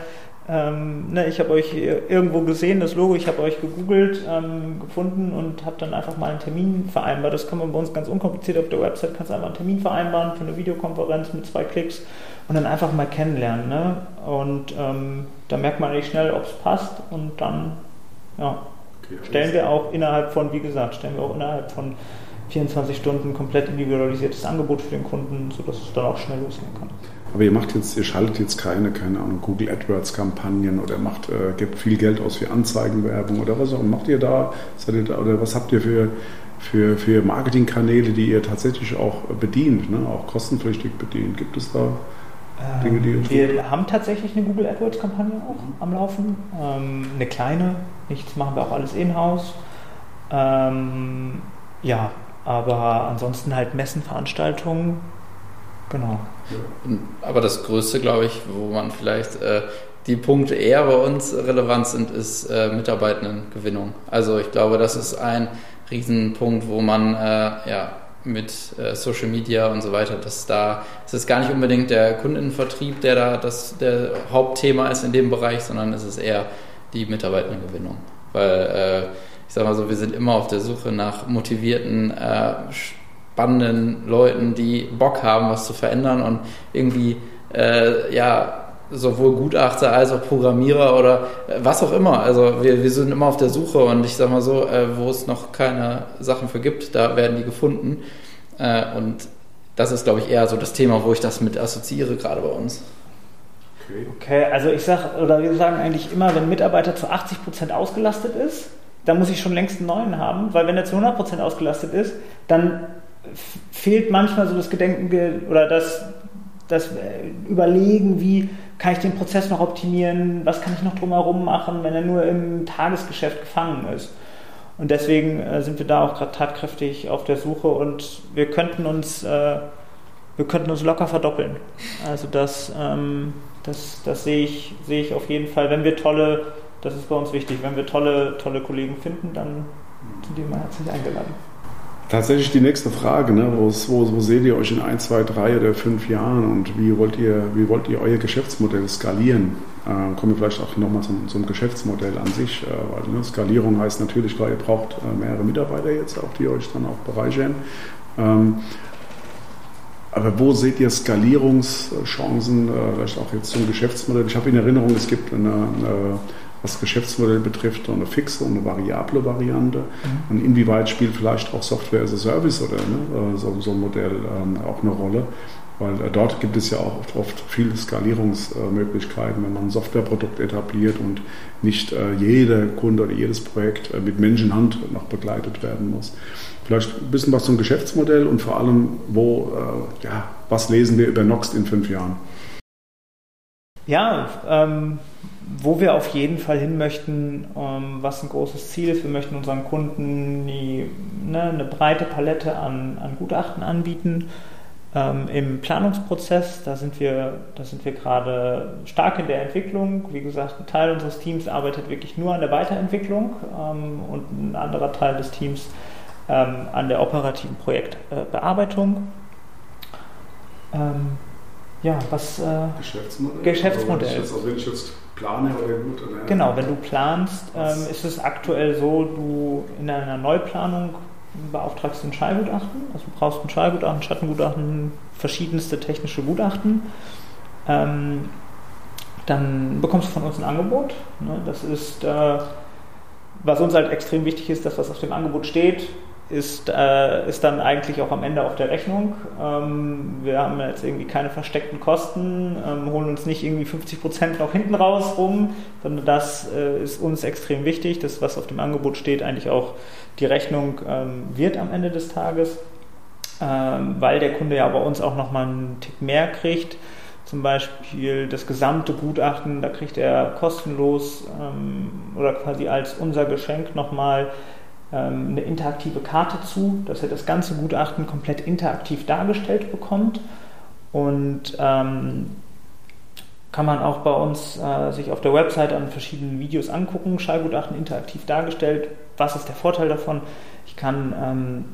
ähm, ne, ich habe euch irgendwo gesehen, das Logo, ich habe euch gegoogelt, ähm, gefunden und habe dann einfach mal einen Termin vereinbart. Das kann man bei uns ganz unkompliziert auf der Website, kannst einfach einen Termin vereinbaren für eine Videokonferenz mit zwei Klicks und dann einfach mal kennenlernen. Ne? Und ähm, da merkt man eigentlich schnell, ob es passt und dann ja, okay, stellen wir auch innerhalb von, wie gesagt, stellen wir auch innerhalb von 24 Stunden komplett individualisiertes Angebot für den Kunden, sodass es dann auch schnell losgehen kann. Aber ihr macht jetzt, ihr schaltet jetzt keine, keine Ahnung, Google AdWords Kampagnen oder macht, äh, gebt viel Geld aus für Anzeigenwerbung oder was auch macht ihr da? Seid ihr da oder was habt ihr für, für, für Marketingkanäle, die ihr tatsächlich auch bedient, ne? auch kostenpflichtig bedient? Gibt es da Dinge, die tut? Wir haben tatsächlich eine Google AdWords Kampagne auch am Laufen. Ähm, eine kleine, nichts machen wir auch alles in-house. Ähm, ja, aber ansonsten halt Messenveranstaltungen, genau. Aber das Größte, glaube ich, wo man vielleicht äh, die Punkte eher bei uns relevant sind, ist äh, Mitarbeitendengewinnung. Also ich glaube, das ist ein Riesenpunkt, wo man äh, ja, mit äh, Social Media und so weiter, dass da es ist gar nicht unbedingt der Kundenvertrieb, der da das der Hauptthema ist in dem Bereich, sondern es ist eher die Mitarbeitendengewinnung. Weil äh, ich sage mal so, wir sind immer auf der Suche nach motivierten, äh, spannenden Leuten, die Bock haben, was zu verändern und irgendwie, äh, ja, sowohl Gutachter als auch Programmierer oder äh, was auch immer. Also wir, wir sind immer auf der Suche und ich sage mal so, äh, wo es noch keine Sachen für gibt, da werden die gefunden. Äh, und das ist, glaube ich, eher so das Thema, wo ich das mit assoziiere, gerade bei uns. Okay, also ich sage, oder wir sagen eigentlich immer, wenn ein Mitarbeiter zu 80 Prozent ausgelastet ist, dann muss ich schon längst einen neuen haben, weil wenn er zu 100% ausgelastet ist, dann fehlt manchmal so das Gedenken oder das, das Überlegen, wie kann ich den Prozess noch optimieren, was kann ich noch drumherum machen, wenn er nur im Tagesgeschäft gefangen ist. Und deswegen äh, sind wir da auch gerade tatkräftig auf der Suche und wir könnten uns, äh, wir könnten uns locker verdoppeln. Also das, ähm, das, das sehe ich, sehe ich auf jeden Fall. Wenn wir tolle, das ist bei uns wichtig, wenn wir tolle, tolle Kollegen finden, dann sind die immer herzlich eingeladen. Tatsächlich die nächste Frage, ne? wo, wo, wo, seht ihr euch in ein, zwei, drei oder fünf Jahren und wie wollt ihr, wie wollt ihr euer Geschäftsmodell skalieren? Äh, kommen wir vielleicht auch nochmal zum, zum Geschäftsmodell an sich. Äh, weil, ne, Skalierung heißt natürlich, klar, ihr braucht äh, mehrere Mitarbeiter jetzt auch, die euch dann auch bereichern. Ähm, aber wo seht ihr Skalierungschancen, äh, vielleicht auch jetzt zum Geschäftsmodell? Ich habe in Erinnerung, es gibt eine, eine was Geschäftsmodell betrifft, eine fixe und eine variable Variante. Mhm. Und inwieweit spielt vielleicht auch Software as a Service oder ne, äh, so, so, ein Modell ähm, auch eine Rolle? Weil äh, dort gibt es ja auch oft, oft viele Skalierungsmöglichkeiten, wenn man ein Softwareprodukt etabliert und nicht äh, jeder Kunde oder jedes Projekt äh, mit Menschenhand noch begleitet werden muss. Vielleicht ein bisschen was zum Geschäftsmodell und vor allem, wo, äh, ja, was lesen wir über Noxt in fünf Jahren? Ja, ähm, wo wir auf jeden Fall hin möchten, ähm, was ein großes Ziel ist. Wir möchten unseren Kunden die, ne, eine breite Palette an, an Gutachten anbieten. Ähm, Im Planungsprozess, da sind, wir, da sind wir gerade stark in der Entwicklung. Wie gesagt, ein Teil unseres Teams arbeitet wirklich nur an der Weiterentwicklung ähm, und ein anderer Teil des Teams ähm, an der operativen Projektbearbeitung. Ähm, ja, was. Äh, Geschäftsmodell. Geschäftsmodell. Also, wenn ich jetzt plane oder gut. Oder genau, wenn du planst, ähm, ist es aktuell so, du in einer Neuplanung beauftragst ein Schallgutachten. Also du brauchst ein Schallgutachten, Schattengutachten, verschiedenste technische Gutachten. Ähm, dann bekommst du von uns ein Angebot. Ne? Das ist, äh, was uns halt extrem wichtig ist, dass was auf dem Angebot steht, ist, äh, ist dann eigentlich auch am Ende auf der Rechnung. Ähm, wir haben jetzt irgendwie keine versteckten Kosten, ähm, holen uns nicht irgendwie 50 Prozent noch hinten raus rum, sondern das äh, ist uns extrem wichtig, dass was auf dem Angebot steht, eigentlich auch die Rechnung ähm, wird am Ende des Tages, ähm, weil der Kunde ja bei uns auch nochmal einen Tick mehr kriegt. Zum Beispiel das gesamte Gutachten, da kriegt er kostenlos ähm, oder quasi als unser Geschenk nochmal ähm, eine interaktive Karte zu, dass er das ganze Gutachten komplett interaktiv dargestellt bekommt. Und ähm, kann man auch bei uns äh, sich auf der Website an verschiedenen Videos angucken, Schallgutachten interaktiv dargestellt. Was ist der Vorteil davon? Ich kann ähm,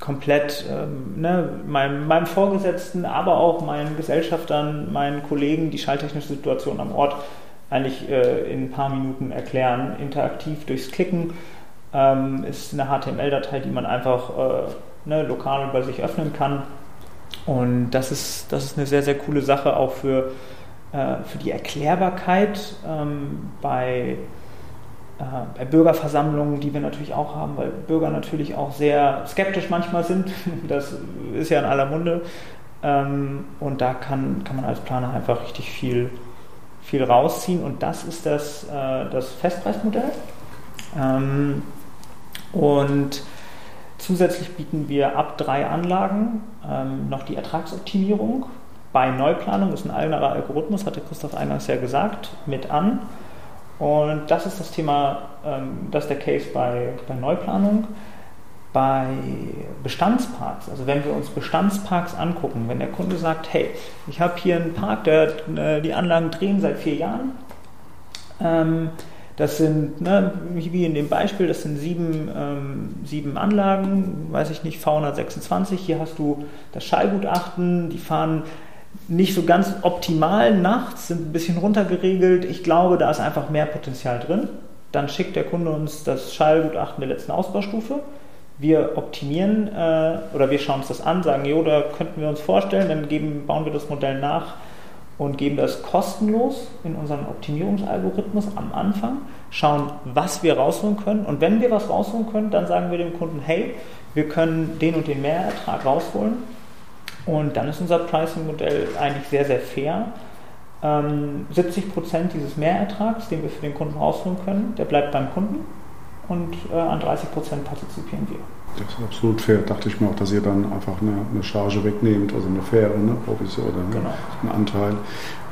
komplett ähm, ne, meinem, meinem, Vorgesetzten, aber auch meinen Gesellschaftern, meinen Kollegen die schalltechnische Situation am Ort eigentlich äh, in ein paar Minuten erklären, interaktiv durchs Klicken ähm, ist eine HTML-Datei, die man einfach äh, ne, lokal bei sich öffnen kann. Und das ist, das ist eine sehr, sehr coole Sache auch für, äh, für die Erklärbarkeit ähm, bei, äh, bei Bürgerversammlungen, die wir natürlich auch haben, weil Bürger natürlich auch sehr skeptisch manchmal sind. [LAUGHS] Das ist ja in aller Munde. Ähm, und da kann, kann man als Planer einfach richtig viel, viel rausziehen. Und das ist das, äh, das Festpreismodell. Ähm, und zusätzlich bieten wir ab drei Anlagen ähm, noch die Ertragsoptimierung. Bei Neuplanung ist ein eigener Algorithmus, hatte Christoph eingangs ja gesagt, mit an. Und das ist das Thema, ähm, das ist der Case bei, bei Neuplanung. Bei Bestandsparks, also wenn wir uns Bestandsparks angucken, wenn der Kunde sagt, hey, ich habe hier einen Park, der, äh, die Anlagen drehen seit vier Jahren, ähm, das sind, ne, wie in dem Beispiel, das sind sieben, ähm, sieben Anlagen, weiß ich nicht, V126. Hier hast du das Schallgutachten, die fahren nicht so ganz optimal nachts, sind ein bisschen runtergeregelt. Ich glaube, da ist einfach mehr Potenzial drin. Dann schickt der Kunde uns das Schallgutachten der letzten Ausbaustufe. Wir optimieren äh, oder wir schauen uns das an, sagen, jo, da könnten wir uns vorstellen, dann geben, bauen wir das Modell nach und geben das kostenlos in unseren Optimierungsalgorithmus am Anfang, schauen, was wir rausholen können. Und wenn wir was rausholen können, dann sagen wir dem Kunden, hey, wir können den und den Mehrertrag rausholen. Und dann ist unser Pricing-Modell eigentlich sehr, sehr fair. Ähm, 70 Prozent dieses Mehrertrags, den wir für den Kunden rausholen können, der bleibt beim Kunden und äh, an 30 Prozent partizipieren wir. Das ist absolut fair. Dachte ich mir auch, dass ihr dann einfach eine, eine Charge wegnehmt, also eine faire ne, Provision oder ne, genau. einen Anteil.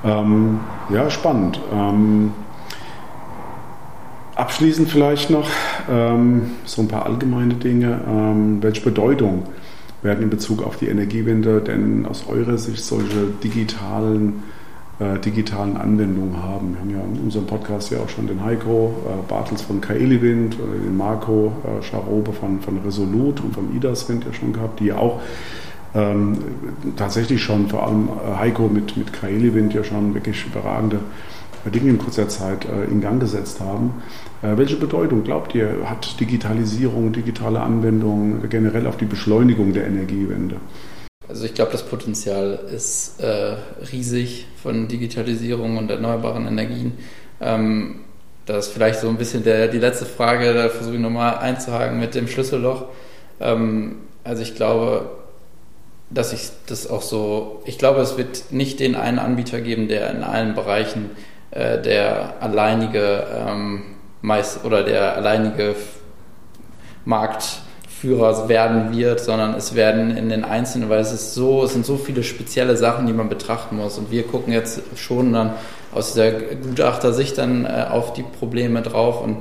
Ähm, ja, spannend. Ähm, abschließend vielleicht noch ähm, so ein paar allgemeine Dinge. Ähm, welche Bedeutung werden in Bezug auf die Energiewende denn aus eurer Sicht solche digitalen, äh, digitalen Anwendungen haben? Wir haben ja in unserem Podcast ja auch schon den Heiko äh, Bartels von Kaeliwind oder den Marco äh, Scharobe von, von Resolut und von Idaswind ja schon gehabt, die ja auch ähm, tatsächlich schon, vor allem äh, Heiko mit, mit Kaeliwind ja schon wirklich überragende Dinge in kurzer Zeit äh, in Gang gesetzt haben. Äh, welche Bedeutung, glaubt ihr, hat Digitalisierung, digitale Anwendungen generell auf die Beschleunigung der Energiewende? Also ich glaube, das Potenzial ist äh, riesig von Digitalisierung und erneuerbaren Energien. Ähm, das ist vielleicht so ein bisschen der, die letzte Frage, da versuche ich nochmal einzuhaken mit dem Schlüsselloch. Ähm, also ich glaube, dass ich das auch so, ich glaube, es wird nicht den einen Anbieter geben, der in allen Bereichen äh, der alleinige ähm, meist oder der alleinige Marktführer werden wird, sondern es werden in den einzelnen, weil es ist so, es sind so viele spezielle Sachen, die man betrachten muss. Und wir gucken jetzt schon dann aus der Gutachtersicht dann äh, auf die Probleme drauf und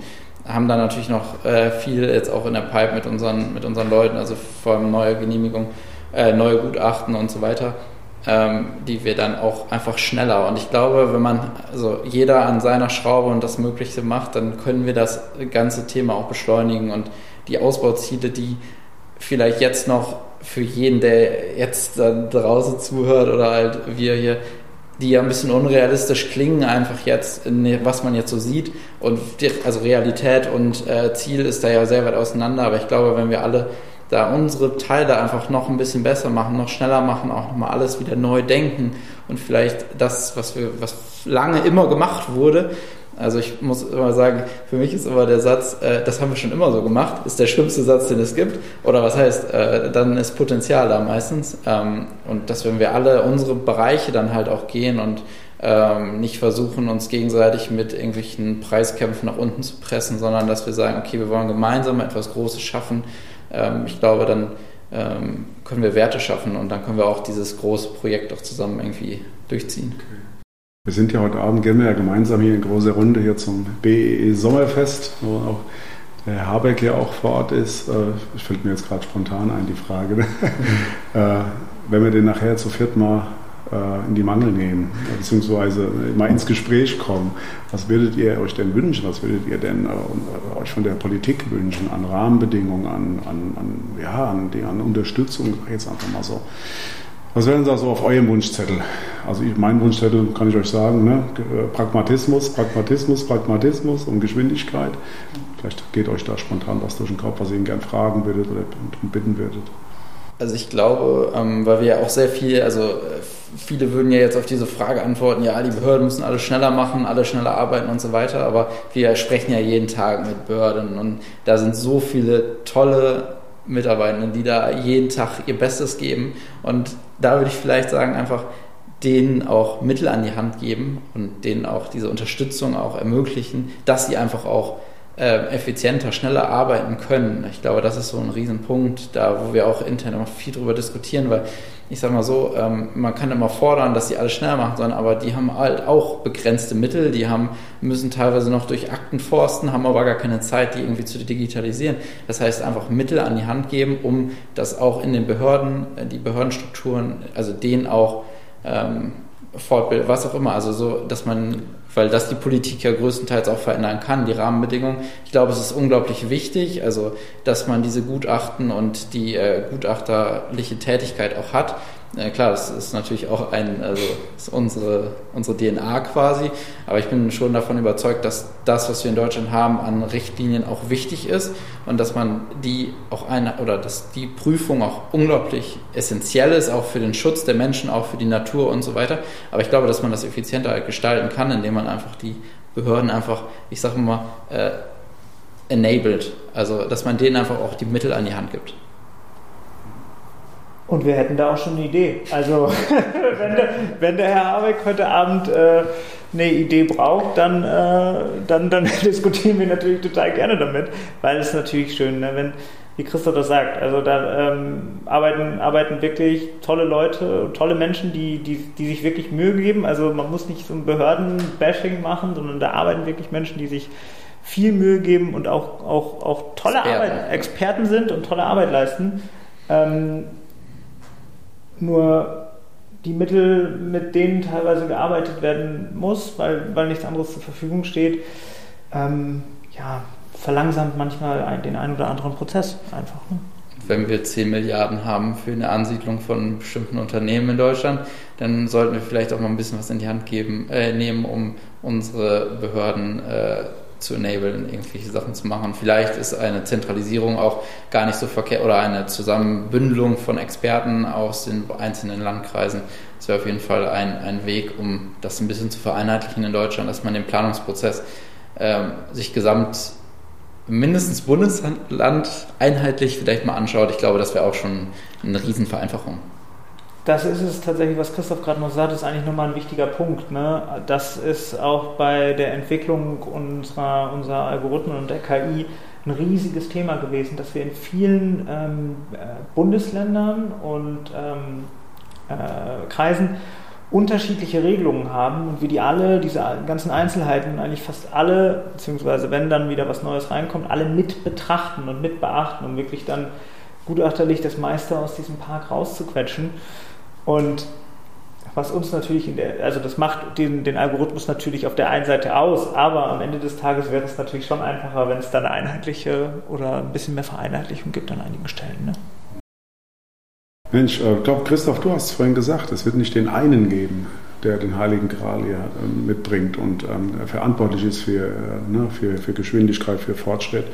haben da natürlich noch äh, viel jetzt auch in der Pipe mit unseren, mit unseren Leuten, also vor allem neue Genehmigung, äh, neue Gutachten und so weiter ähm, die wir dann auch einfach schneller. Und ich glaube, wenn man also jeder an seiner Schraube und das Mögliche macht, dann können wir das ganze Thema auch beschleunigen und die Ausbauziele, die vielleicht jetzt noch für jeden, der jetzt da draußen zuhört oder halt wir hier, die ja ein bisschen unrealistisch klingen, einfach jetzt, was man jetzt so sieht. Und also Realität und äh, Ziel ist da ja sehr weit auseinander, aber ich glaube, wenn wir alle da unsere Teile einfach noch ein bisschen besser machen, noch schneller machen, auch nochmal alles wieder neu denken und vielleicht das, was wir, was lange immer gemacht wurde. Also ich muss immer sagen, für mich ist immer der Satz, äh, das haben wir schon immer so gemacht, ist der schlimmste Satz, den es gibt. Oder was heißt, äh, dann ist Potenzial da meistens. Ähm, und dass wenn wir alle unsere Bereiche dann halt auch gehen und ähm, nicht versuchen, uns gegenseitig mit irgendwelchen Preiskämpfen nach unten zu pressen, sondern dass wir sagen, okay, wir wollen gemeinsam etwas Großes schaffen, ähm, ich glaube, dann ähm, können wir Werte schaffen und dann können wir auch dieses große Projekt auch zusammen irgendwie durchziehen. Okay. Wir sind ja heute Abend, gehen wir ja gemeinsam hier in große Runde hier zum BEE Sommerfest, wo auch der Habeck ja auch vor Ort ist. Äh, fällt mir jetzt gerade spontan ein, die Frage. [LAUGHS] Äh, wenn wir den nachher zu viert mal äh, in die Mangel nehmen, beziehungsweise mal ins Gespräch kommen. Was würdet ihr euch denn wünschen? Was würdet ihr denn äh, euch von der Politik wünschen an Rahmenbedingungen, an, an, an ja, an, die, an Unterstützung? Jetzt einfach mal so. Was wären da so auf eurem Wunschzettel? Also ich, mein Wunschzettel kann ich euch sagen, ne? Pragmatismus, Pragmatismus, Pragmatismus und Geschwindigkeit. Vielleicht geht euch da spontan was durch den Kopf, was ihr ihn gern fragen würdet oder bitten würdet. Also ich glaube, ähm, weil wir ja auch sehr viel, also viele würden ja jetzt auf diese Frage antworten, ja, die Behörden müssen alles schneller machen, alle schneller arbeiten und so weiter, aber wir sprechen ja jeden Tag mit Behörden und da sind so viele tolle Mitarbeitende, die da jeden Tag ihr Bestes geben und da würde ich vielleicht sagen, einfach denen auch Mittel an die Hand geben und denen auch diese Unterstützung auch ermöglichen, dass sie einfach auch äh, effizienter, schneller arbeiten können. Ich glaube, das ist so ein Riesenpunkt, da wo wir auch intern immer viel drüber diskutieren, weil ich sage mal so, ähm, man kann immer fordern, dass sie alles schneller machen sollen, aber die haben halt auch begrenzte Mittel, die haben, müssen teilweise noch durch Akten forsten, haben aber gar keine Zeit, die irgendwie zu digitalisieren. Das heißt, einfach Mittel an die Hand geben, um das auch in den Behörden, äh, die Behördenstrukturen, also denen auch ähm, Fortbildung, was auch immer, also so, dass man weil das die Politik ja größtenteils auch verändern kann, die Rahmenbedingungen. Ich glaube, es ist unglaublich wichtig, also dass man diese Gutachten und die äh, gutachterliche Tätigkeit auch hat. Äh, klar, das ist natürlich auch ein, also unsere, unsere DNA quasi, aber ich bin schon davon überzeugt, dass das, was wir in Deutschland haben, an Richtlinien auch wichtig ist und dass man die auch eine oder dass die Prüfung auch unglaublich essentiell ist, auch für den Schutz der Menschen, auch für die Natur und so weiter. Aber ich glaube, dass man das effizienter gestalten kann, indem man einfach die Behörden einfach, ich sage mal, äh, enabled, also dass man denen einfach auch die Mittel an die Hand gibt. Und wir hätten da auch schon eine Idee. Also, [LAUGHS] wenn, der, wenn, der, Herr Habeck heute Abend äh, eine Idee braucht, dann, äh, dann, dann [LAUGHS] diskutieren wir natürlich total gerne damit, weil es natürlich schön, ne, wenn, wie Christoph das sagt, also da ähm, arbeiten, arbeiten wirklich tolle Leute, tolle Menschen, die, die, die sich wirklich Mühe geben. Also man muss nicht so ein Behörden-Bashing machen, sondern da arbeiten wirklich Menschen, die sich viel Mühe geben und auch, auch, auch tolle Experten. Arbeit, Experten sind und tolle Arbeit leisten. Ähm, nur die Mittel, mit denen teilweise gearbeitet werden muss, weil, weil nichts anderes zur Verfügung steht, ähm, ja, verlangsamt manchmal den einen oder anderen Prozess einfach. Ne? Wenn wir 10 Milliarden haben für eine Ansiedlung von bestimmten Unternehmen in Deutschland, dann sollten wir vielleicht auch mal ein bisschen was in die Hand geben, äh, nehmen, um unsere Behörden äh, zu enablen, irgendwelche Sachen zu machen. Vielleicht ist eine Zentralisierung auch gar nicht so verkehrt oder eine Zusammenbündelung von Experten aus den einzelnen Landkreisen. Das wäre auf jeden Fall ein, ein Weg, um das ein bisschen zu vereinheitlichen in Deutschland, dass man den Planungsprozess ähm, sich gesamt mindestens Bundesland einheitlich vielleicht mal anschaut. Ich glaube, das wäre auch schon eine Riesenvereinfachung. Das ist es tatsächlich, was Christoph gerade noch sagt, ist eigentlich nochmal ein wichtiger Punkt. Ne? Das ist auch bei der Entwicklung unserer, unserer Algorithmen und der KI ein riesiges Thema gewesen, dass wir in vielen ähm, äh, Bundesländern und ähm, äh, Kreisen unterschiedliche Regelungen haben und wir die alle, diese ganzen Einzelheiten, eigentlich fast alle, beziehungsweise wenn dann wieder was Neues reinkommt, alle mit betrachten und mit beachten, um wirklich dann gutachterlich das meiste aus diesem Park rauszuquetschen. Und was uns natürlich, in der, also das macht den, den Algorithmus natürlich auf der einen Seite aus, aber am Ende des Tages wäre es natürlich schon einfacher, wenn es dann eine einheitliche oder ein bisschen mehr Vereinheitlichung gibt an einigen Stellen. Ne? Mensch, ich äh, glaube, Christoph, du hast es vorhin gesagt, es wird nicht den einen geben, der den Heiligen Gral hier äh, mitbringt und ähm, verantwortlich ist für, äh, ne, für, für Geschwindigkeit, für Fortschritt.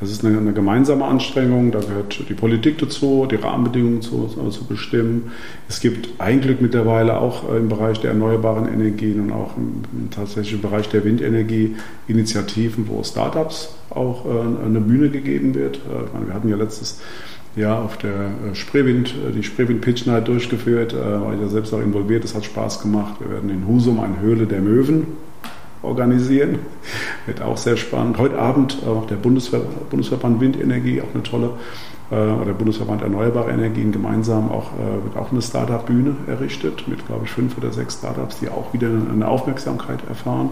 Das ist eine, eine, gemeinsame Anstrengung, da gehört die Politik dazu, die Rahmenbedingungen zu, äh, zu bestimmen. Es gibt ein Glück mittlerweile auch äh, im Bereich der erneuerbaren Energien und auch im, tatsächlichen Bereich der Windenergie Initiativen, wo Startups auch äh, eine Bühne gegeben wird. Meine, wir hatten ja letztes Jahr auf der Spreewind, die Spreewind Pitch Night durchgeführt, war ich ja selbst auch involviert, das hat Spaß gemacht. Wir werden in Husum eine Höhle der Möwen organisieren. Wird auch sehr spannend. Heute Abend auch der Bundesver Bundesverband Windenergie, auch eine tolle, äh, oder Bundesverband Erneuerbare Energien gemeinsam auch, äh, wird auch eine Startup-Bühne errichtet mit, glaube ich, fünf oder sechs Startups, die auch wieder eine Aufmerksamkeit erfahren.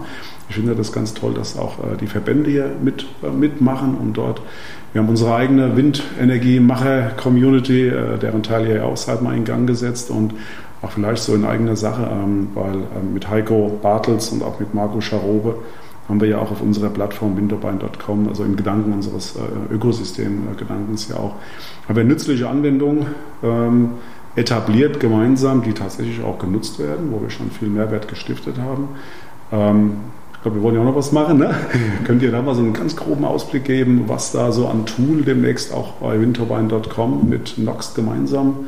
Ich finde das ganz toll, dass auch äh, die Verbände hier mit, äh, mitmachen und dort wir haben unsere eigene Windenergie-Macher-Community, äh, deren Teil hier auch seit mal in Gang gesetzt und auch vielleicht so in eigener Sache, ähm, weil ähm, mit Heiko Bartels und auch mit Marco Scharobe haben wir ja auch auf unserer Plattform winterbein.com, also im Gedanken unseres äh, Ökosystem-Gedankens äh, ja auch, haben wir nützliche Anwendungen ähm, etabliert gemeinsam, die tatsächlich auch genutzt werden, wo wir schon viel Mehrwert gestiftet haben. ich glaube, wir wollen ja auch noch was machen. Ne? [LAUGHS] Könnt ihr da mal so einen ganz groben Ausblick geben, was da so an Tool demnächst auch bei windturbine.com mit Nox gemeinsam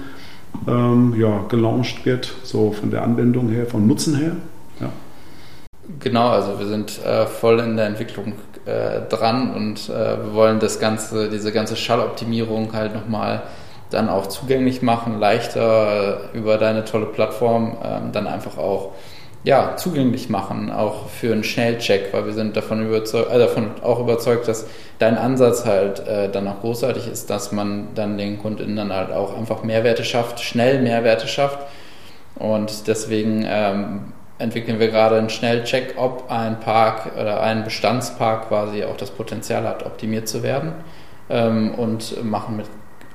ähm, ja, gelauncht wird, so von der Anwendung her, vom Nutzen her. Ja. Genau, also wir sind äh, voll in der Entwicklung äh, dran und äh, wir wollen das ganze, diese ganze Schalloptimierung halt nochmal dann auch zugänglich machen, leichter über deine tolle Plattform, ähm, dann einfach auch ja, zugänglich machen, auch für einen Schnellcheck, weil wir sind davon überzeugt, äh, davon auch überzeugt, dass dein Ansatz halt äh, dann auch großartig ist, dass man dann den Kundinnen dann halt auch einfach Mehrwerte schafft, schnell Mehrwerte schafft. Und deswegen ähm, entwickeln wir gerade einen Schnellcheck, ob ein Park oder ein Bestandspark quasi auch das Potenzial hat, optimiert zu werden. Ähm, und machen mit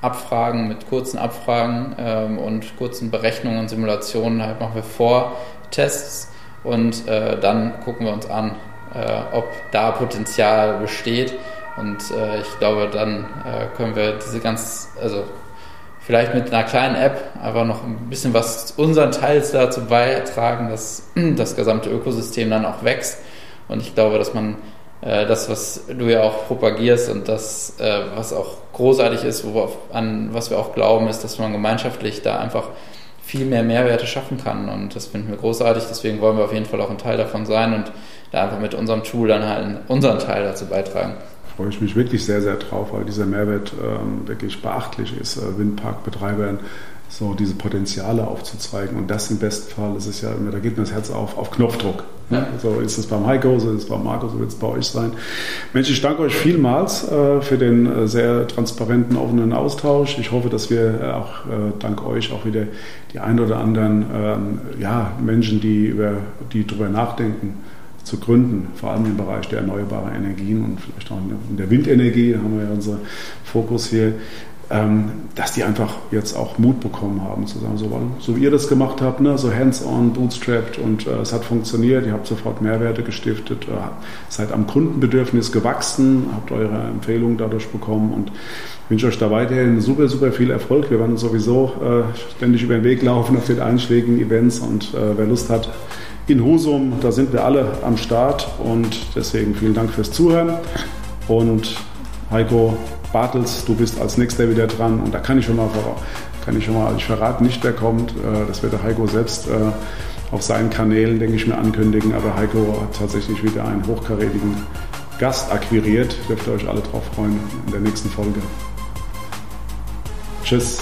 Abfragen, mit kurzen Abfragen ähm, und kurzen Berechnungen und Simulationen halt machen wir vor, Tests und äh, dann gucken wir uns an, äh, ob da Potenzial besteht. Und äh, ich glaube, dann äh, können wir diese ganz, also vielleicht mit einer kleinen App einfach noch ein bisschen was unseren Teils dazu beitragen, dass [CLEARS THROAT] das gesamte Ökosystem dann auch wächst. Und ich glaube, dass man äh, das, was du ja auch propagierst und das, äh, was auch großartig ist, worauf, an was wir auch glauben, ist, dass man gemeinschaftlich da einfach viel mehr Mehrwerte schaffen kann. Und das finden wir großartig. Deswegen wollen wir auf jeden Fall auch ein Teil davon sein und da einfach mit unserem Tool dann halt unseren Teil dazu beitragen. Freue ich mich wirklich sehr, sehr drauf, weil dieser Mehrwert ähm, wirklich beachtlich ist. Äh, Windparkbetreibern so diese Potenziale aufzuzeigen. Und das im besten Fall, das ist ja immer, da geht mir das Herz auf, auf Knopfdruck. Ja. So ist es beim Heiko, so ist es beim Marco, so wird es bei euch sein. Mensch, ich danke euch vielmals äh, für den äh, sehr transparenten, offenen Austausch. Ich hoffe, dass wir äh, auch äh, dank euch auch wieder die ein oder anderen ähm, ja, Menschen, die, über, die darüber nachdenken, zu gründen, vor allem im Bereich der erneuerbaren Energien und vielleicht auch in der Windenergie, haben wir ja unseren Fokus hier, dass die einfach jetzt auch Mut bekommen haben, zu sagen, so, so wie ihr das gemacht habt, ne, so hands-on, bootstrapped und äh, es hat funktioniert, ihr habt sofort Mehrwerte gestiftet, äh, seid am Kundenbedürfnis gewachsen, habt eure Empfehlungen dadurch bekommen und wünsche euch da weiterhin super, super viel Erfolg. Wir werden sowieso äh, ständig über den Weg laufen auf den einschlägigen Events und äh, wer Lust hat, in Husum, da sind wir alle am Start und deswegen vielen Dank fürs Zuhören und Heiko, Bartels, du bist als nächster wieder dran und da kann ich schon mal, kann ich schon mal, ich verrate nicht, wer kommt. Äh, das wird der Heiko selbst äh, auf seinen Kanälen, denke ich mir, ankündigen. Aber Heiko hat tatsächlich wieder einen hochkarätigen Gast akquiriert. Dürft ihr euch alle drauf freuen in der nächsten Folge. Tschüss.